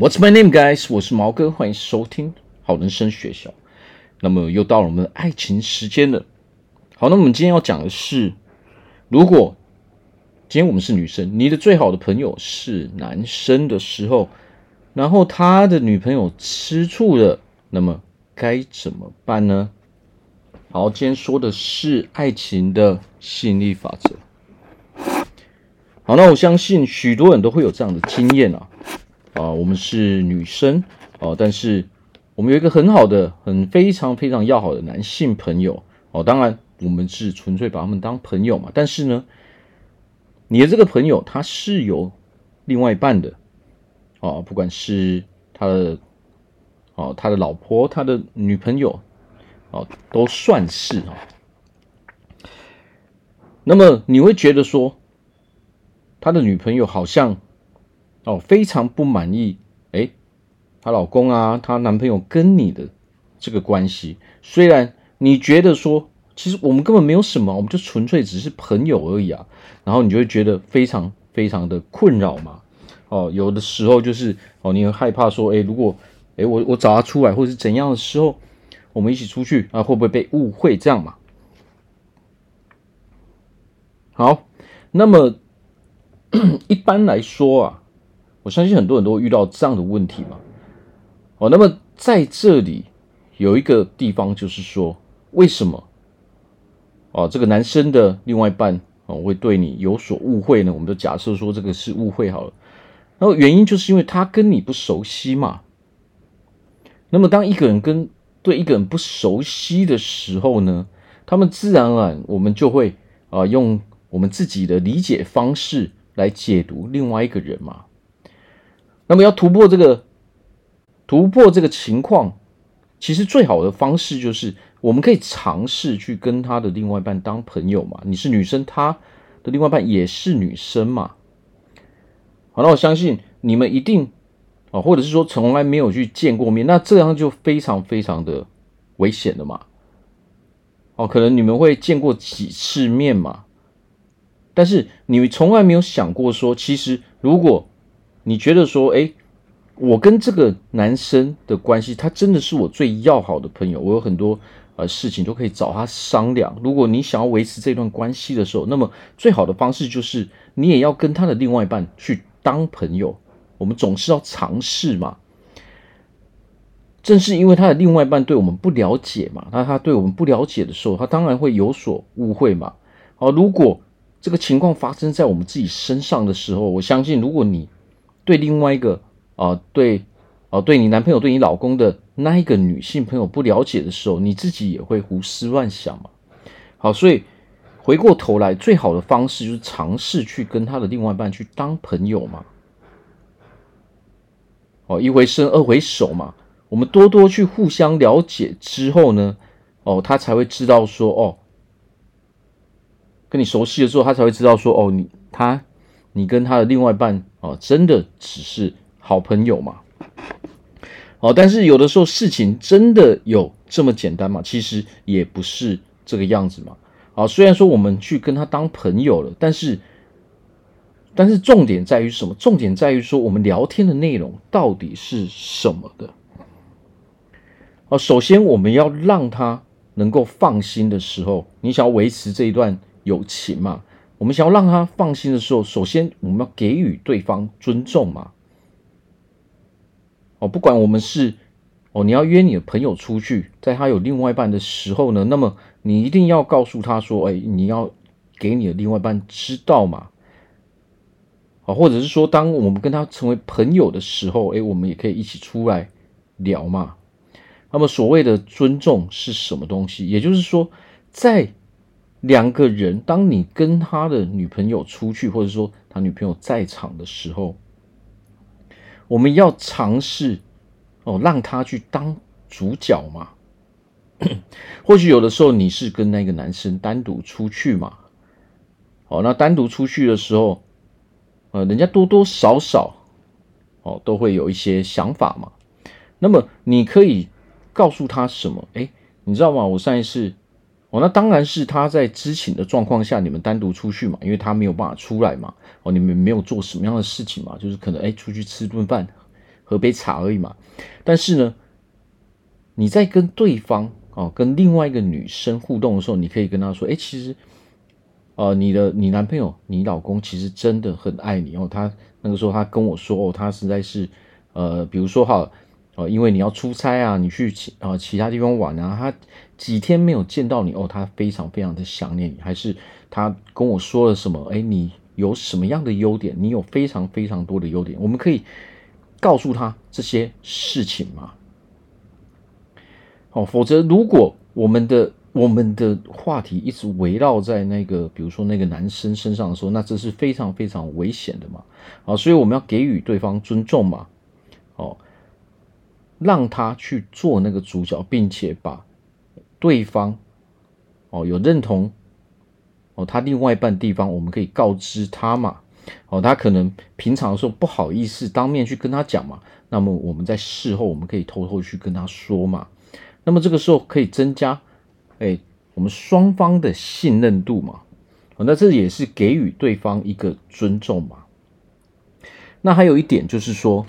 What's my name, guys？我是毛哥，欢迎收听好人生学校。那么又到了我们的爱情时间了。好，那我们今天要讲的是，如果今天我们是女生，你的最好的朋友是男生的时候，然后他的女朋友吃醋了，那么该怎么办呢？好，今天说的是爱情的吸引力法则。好，那我相信许多人都会有这样的经验啊。啊，我们是女生哦，但是我们有一个很好的、很非常非常要好的男性朋友哦。当然，我们是纯粹把他们当朋友嘛。但是呢，你的这个朋友他是有另外一半的哦，不管是他的哦，他的老婆、他的女朋友哦，都算是哦。那么你会觉得说，他的女朋友好像。哦，非常不满意，诶，她老公啊，她男朋友跟你的这个关系，虽然你觉得说，其实我们根本没有什么，我们就纯粹只是朋友而已啊，然后你就会觉得非常非常的困扰嘛。哦，有的时候就是哦，你会害怕说，诶，如果诶我我找他出来或者是怎样的时候，我们一起出去啊，会不会被误会这样嘛？好，那么 一般来说啊。我相信很多人都会遇到这样的问题嘛。哦，那么在这里有一个地方，就是说，为什么哦，这个男生的另外一半哦会对你有所误会呢？我们就假设说这个是误会好了。然后原因就是因为他跟你不熟悉嘛。那么当一个人跟对一个人不熟悉的时候呢，他们自然而然我们就会啊用我们自己的理解方式来解读另外一个人嘛。那么要突破这个突破这个情况，其实最好的方式就是我们可以尝试去跟他的另外一半当朋友嘛。你是女生，他的另外一半也是女生嘛。好，那我相信你们一定啊，或者是说从来没有去见过面，那这样就非常非常的危险了嘛。哦，可能你们会见过几次面嘛，但是你从来没有想过说，其实如果你觉得说，诶，我跟这个男生的关系，他真的是我最要好的朋友，我有很多呃事情都可以找他商量。如果你想要维持这段关系的时候，那么最好的方式就是你也要跟他的另外一半去当朋友。我们总是要尝试嘛。正是因为他的另外一半对我们不了解嘛，那他对我们不了解的时候，他当然会有所误会嘛。好，如果这个情况发生在我们自己身上的时候，我相信如果你对另外一个啊、呃，对，啊、对你男朋友、对你老公的那一个女性朋友不了解的时候，你自己也会胡思乱想嘛。好，所以回过头来，最好的方式就是尝试去跟他的另外一半去当朋友嘛。哦，一回生，二回熟嘛。我们多多去互相了解之后呢，哦，他才会知道说，哦，跟你熟悉了之后，他才会知道说，哦，你他。你跟他的另外一半啊，真的只是好朋友吗？哦，但是有的时候事情真的有这么简单吗？其实也不是这个样子嘛。啊，虽然说我们去跟他当朋友了，但是，但是重点在于什么？重点在于说我们聊天的内容到底是什么的？哦，首先我们要让他能够放心的时候，你想要维持这一段友情嘛？我们想要让他放心的时候，首先我们要给予对方尊重嘛。哦，不管我们是哦，你要约你的朋友出去，在他有另外一半的时候呢，那么你一定要告诉他说：“哎，你要给你的另外一半知道嘛。”哦，或者是说，当我们跟他成为朋友的时候，哎，我们也可以一起出来聊嘛。那么，所谓的尊重是什么东西？也就是说，在两个人，当你跟他的女朋友出去，或者说他女朋友在场的时候，我们要尝试哦，让他去当主角嘛。或许有的时候你是跟那个男生单独出去嘛，哦，那单独出去的时候，呃，人家多多少少哦都会有一些想法嘛。那么你可以告诉他什么？哎，你知道吗？我上一次。哦，那当然是他在知情的状况下，你们单独出去嘛，因为他没有办法出来嘛。哦，你们没有做什么样的事情嘛，就是可能哎出去吃顿饭，喝杯茶而已嘛。但是呢，你在跟对方哦，跟另外一个女生互动的时候，你可以跟她说：“哎，其实，呃，你的你男朋友、你老公其实真的很爱你哦。”他那个时候他跟我说：“哦，他实在是，呃，比如说哈，呃，因为你要出差啊，你去其呃其他地方玩啊，他几天没有见到你哦，他非常非常的想念你。还是他跟我说了什么？哎，你有什么样的优点？你有非常非常多的优点，我们可以。”告诉他这些事情嘛，哦，否则如果我们的我们的话题一直围绕在那个，比如说那个男生身上的时候，那这是非常非常危险的嘛，啊，所以我们要给予对方尊重嘛，哦，让他去做那个主角，并且把对方哦有认同哦他另外一半地方，我们可以告知他嘛。哦，他可能平常的时候不好意思当面去跟他讲嘛，那么我们在事后我们可以偷偷去跟他说嘛，那么这个时候可以增加，哎，我们双方的信任度嘛，哦那这也是给予对方一个尊重嘛。那还有一点就是说，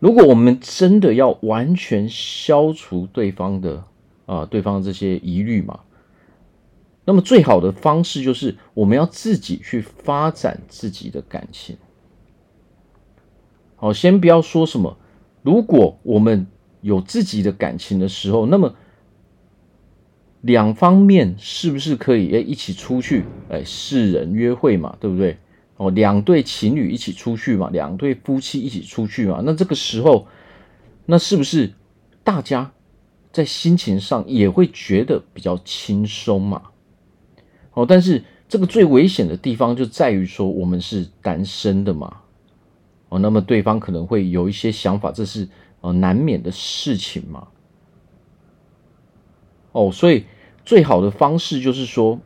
如果我们真的要完全消除对方的啊，对方这些疑虑嘛。那么最好的方式就是我们要自己去发展自己的感情。好，先不要说什么，如果我们有自己的感情的时候，那么两方面是不是可以诶一起出去诶四人约会嘛，对不对？哦，两对情侣一起出去嘛，两对夫妻一起出去嘛，那这个时候，那是不是大家在心情上也会觉得比较轻松嘛？哦，但是这个最危险的地方就在于说，我们是单身的嘛，哦，那么对方可能会有一些想法，这是呃难免的事情嘛。哦，所以最好的方式就是说，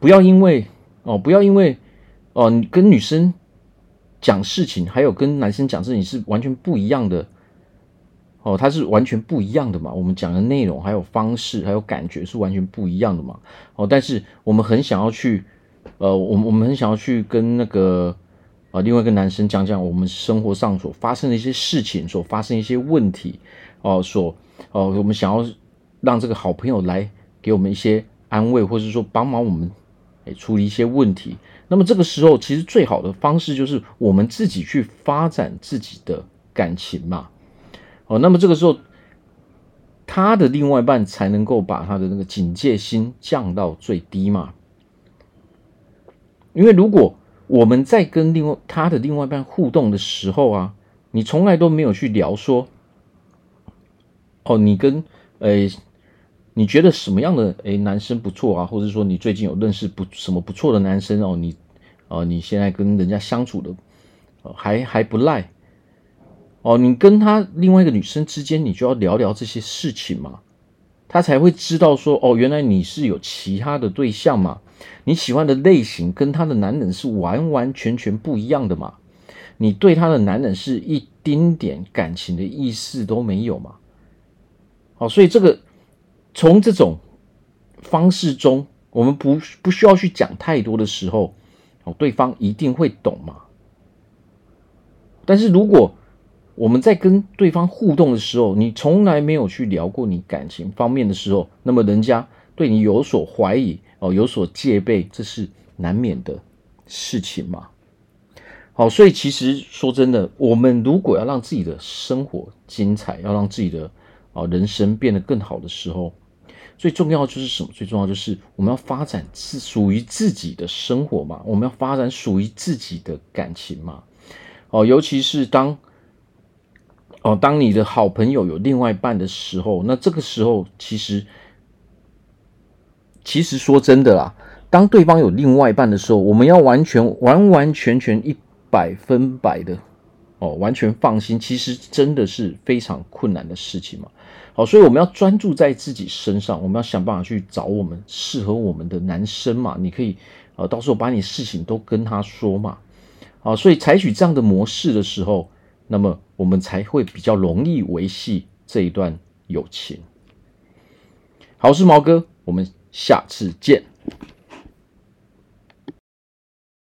不要因为哦，不要因为哦，你跟女生讲事情，还有跟男生讲事情是完全不一样的。哦，它是完全不一样的嘛，我们讲的内容还有方式还有感觉是完全不一样的嘛。哦，但是我们很想要去，呃，我我们很想要去跟那个、呃、另外一个男生讲讲我们生活上所发生的一些事情，所发生一些问题，哦、所哦、呃，我们想要让这个好朋友来给我们一些安慰，或者是说帮忙我们诶处理一些问题。那么这个时候，其实最好的方式就是我们自己去发展自己的感情嘛。哦，那么这个时候，他的另外一半才能够把他的那个警戒心降到最低嘛。因为如果我们在跟另外他的另外一半互动的时候啊，你从来都没有去聊说，哦，你跟诶，你觉得什么样的诶男生不错啊，或者说你最近有认识不什么不错的男生哦，你哦，你现在跟人家相处的，还还不赖。哦，你跟他另外一个女生之间，你就要聊聊这些事情嘛，他才会知道说，哦，原来你是有其他的对象嘛，你喜欢的类型跟他的男人是完完全全不一样的嘛，你对他的男人是一丁点感情的意思都没有嘛，哦，所以这个从这种方式中，我们不不需要去讲太多的时候，哦，对方一定会懂嘛，但是如果我们在跟对方互动的时候，你从来没有去聊过你感情方面的时候，那么人家对你有所怀疑哦，有所戒备，这是难免的事情嘛。好，所以其实说真的，我们如果要让自己的生活精彩，要让自己的啊人生变得更好的时候，最重要就是什么？最重要就是我们要发展自属于自己的生活嘛，我们要发展属于自己的感情嘛。哦，尤其是当。哦，当你的好朋友有另外一半的时候，那这个时候其实，其实说真的啦，当对方有另外一半的时候，我们要完全完完全全一百分百的哦，完全放心，其实真的是非常困难的事情嘛。好，所以我们要专注在自己身上，我们要想办法去找我们适合我们的男生嘛。你可以呃，到时候把你事情都跟他说嘛。好，所以采取这样的模式的时候。那么我们才会比较容易维系这一段友情。好，我是毛哥，我们下次见。